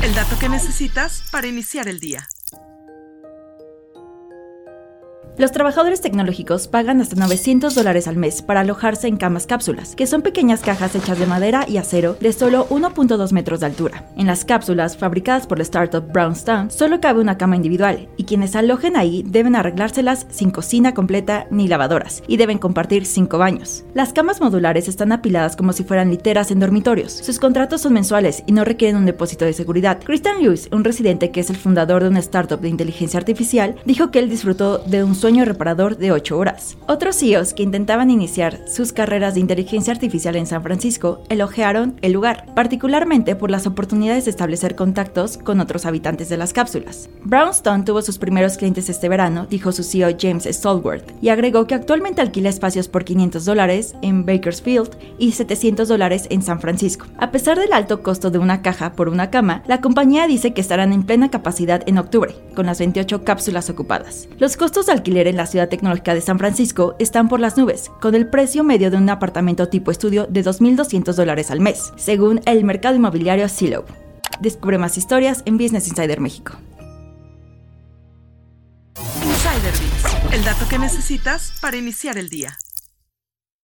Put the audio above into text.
El dato que necesitas para iniciar el día. Los trabajadores tecnológicos pagan hasta 900 dólares al mes para alojarse en camas cápsulas, que son pequeñas cajas hechas de madera y acero de solo 1.2 metros de altura. En las cápsulas, fabricadas por la startup Brownstone, solo cabe una cama individual, y quienes alojen ahí deben arreglárselas sin cocina completa ni lavadoras, y deben compartir cinco baños. Las camas modulares están apiladas como si fueran literas en dormitorios. Sus contratos son mensuales y no requieren un depósito de seguridad. Christian Lewis, un residente que es el fundador de una startup de inteligencia artificial, dijo que él disfrutó de un sueño sueño reparador de 8 horas. Otros CEOs que intentaban iniciar sus carreras de inteligencia artificial en San Francisco elogiaron el lugar, particularmente por las oportunidades de establecer contactos con otros habitantes de las cápsulas. Brownstone tuvo sus primeros clientes este verano, dijo su CEO James Stallworth, y agregó que actualmente alquila espacios por 500 dólares en Bakersfield y 700 dólares en San Francisco. A pesar del alto costo de una caja por una cama, la compañía dice que estarán en plena capacidad en octubre, con las 28 cápsulas ocupadas. Los costos de en la ciudad tecnológica de San Francisco están por las nubes, con el precio medio de un apartamento tipo estudio de 2.200 dólares al mes, según el mercado inmobiliario Zillow. Descubre más historias en Business Insider México. Insider Bits, el dato que necesitas para iniciar el día.